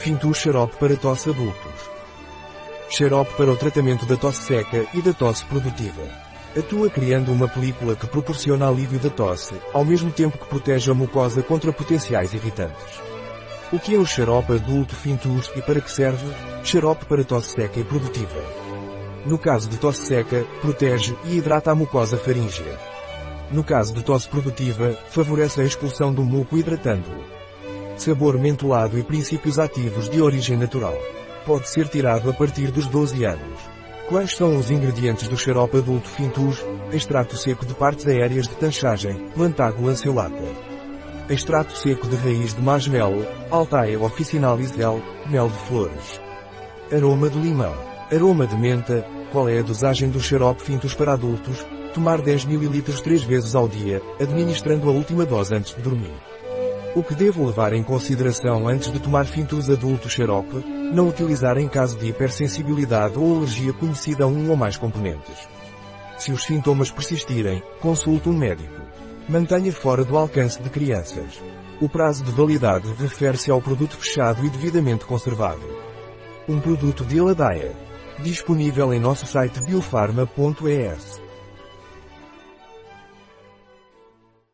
Fintus xarope para tosse adultos. Xarope para o tratamento da tosse seca e da tosse produtiva. Atua criando uma película que proporciona alívio da tosse, ao mesmo tempo que protege a mucosa contra potenciais irritantes. O que é o xarope adulto Fintus e para que serve? Xarope para tosse seca e produtiva. No caso de tosse seca, protege e hidrata a mucosa faríngea. No caso de tosse produtiva, favorece a expulsão do muco hidratando-o. Sabor mentolado e princípios ativos de origem natural. Pode ser tirado a partir dos 12 anos. Quais são os ingredientes do xarope adulto Fintus? Extrato seco de partes aéreas de tanchagem, plantago lanceolata. Extrato seco de raiz de marshmallow, Altaia officinalis L, mel de flores. Aroma de limão. Aroma de menta. Qual é a dosagem do xarope Fintus para adultos? Tomar 10 ml 3 vezes ao dia, administrando a última dose antes de dormir. O que devo levar em consideração antes de tomar Fintus adulto xarope? Não utilizar em caso de hipersensibilidade ou alergia conhecida a um ou mais componentes. Se os sintomas persistirem, consulte um médico. Mantenha fora do alcance de crianças. O prazo de validade refere-se ao produto fechado e devidamente conservado. Um produto de Eladaia. Disponível em nosso site biofarma.es.